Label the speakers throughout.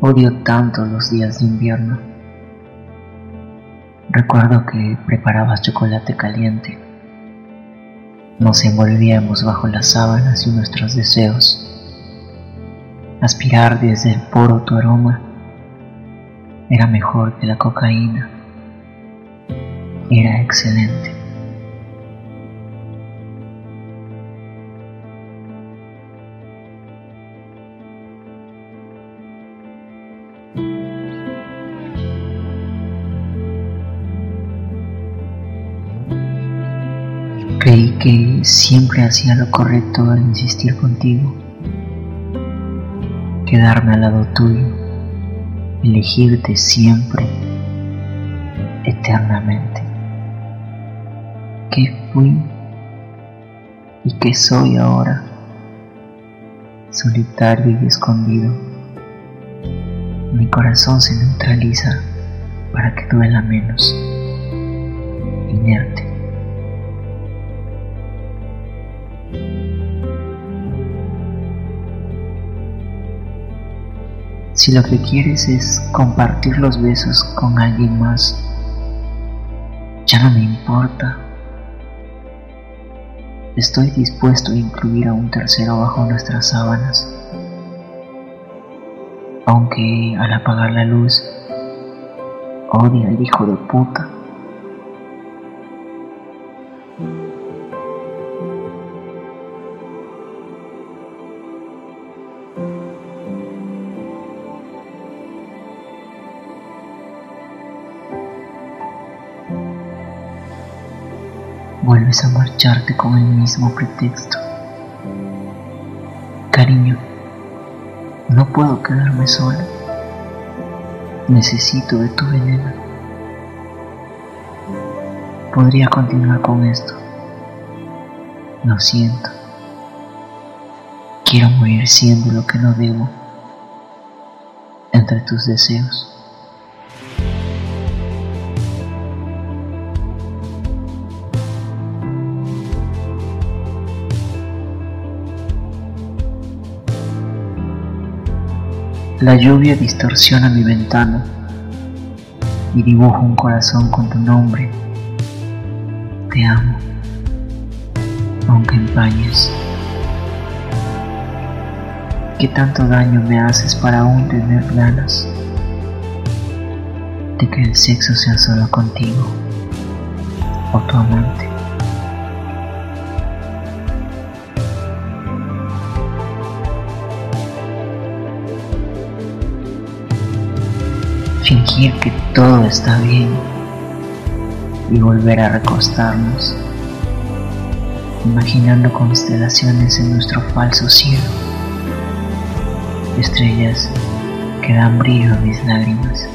Speaker 1: Odio tanto los días de invierno. Recuerdo que preparabas chocolate caliente. Nos envolvíamos bajo las sábanas y nuestros deseos. Aspirar desde el poro tu aroma era mejor que la cocaína. Era excelente. Creí que siempre hacía lo correcto al insistir contigo, quedarme al lado tuyo, elegirte siempre, eternamente. ¿Qué fui y qué soy ahora? Solitario y escondido. Mi corazón se neutraliza para que duela menos, inerte. Si lo que quieres es compartir los besos con alguien más, ya no me importa. Estoy dispuesto a incluir a un tercero bajo nuestras sábanas. Aunque al apagar la luz, odia al hijo de puta. Vuelves a marcharte con el mismo pretexto. Cariño, no puedo quedarme sola. Necesito de tu veneno. Podría continuar con esto. Lo siento. Quiero morir siendo lo que no debo entre tus deseos. La lluvia distorsiona mi ventana y dibujo un corazón con tu nombre. Te amo, aunque empañes. ¿Qué tanto daño me haces para aún tener ganas de que el sexo sea solo contigo o tu amante? Fingir que todo está bien y volver a recostarnos, imaginando constelaciones en nuestro falso cielo, estrellas que dan brillo a mis lágrimas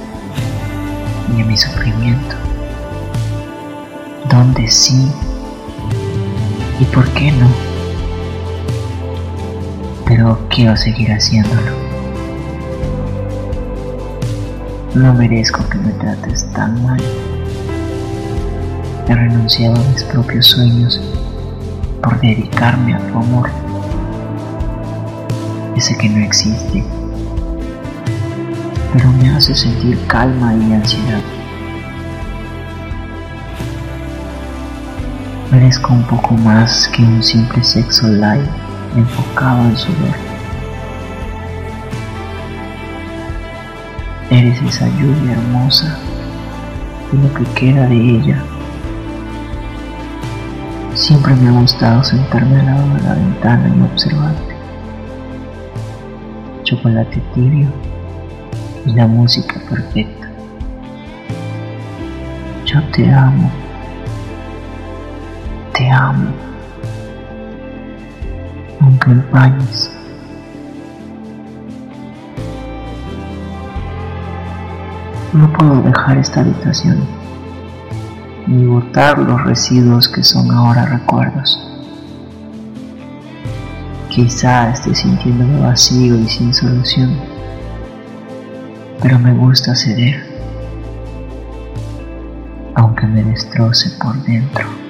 Speaker 1: y a mi sufrimiento, donde sí y por qué no, pero quiero seguir haciéndolo. No merezco que me trates tan mal. He renunciado a mis propios sueños por dedicarme a tu amor. Ese que no existe, pero me hace sentir calma y ansiedad. Merezco un poco más que un simple sexo light enfocado en su ver. Eres esa lluvia hermosa y lo que queda de ella. Siempre me ha gustado sentarme al lado de la ventana y observarte. Chocolate tibio y la música perfecta. Yo te amo. Te amo. Aunque empañes. No puedo dejar esta habitación ni botar los residuos que son ahora recuerdos. Quizá esté sintiéndome vacío y sin solución, pero me gusta ceder, aunque me destroce por dentro.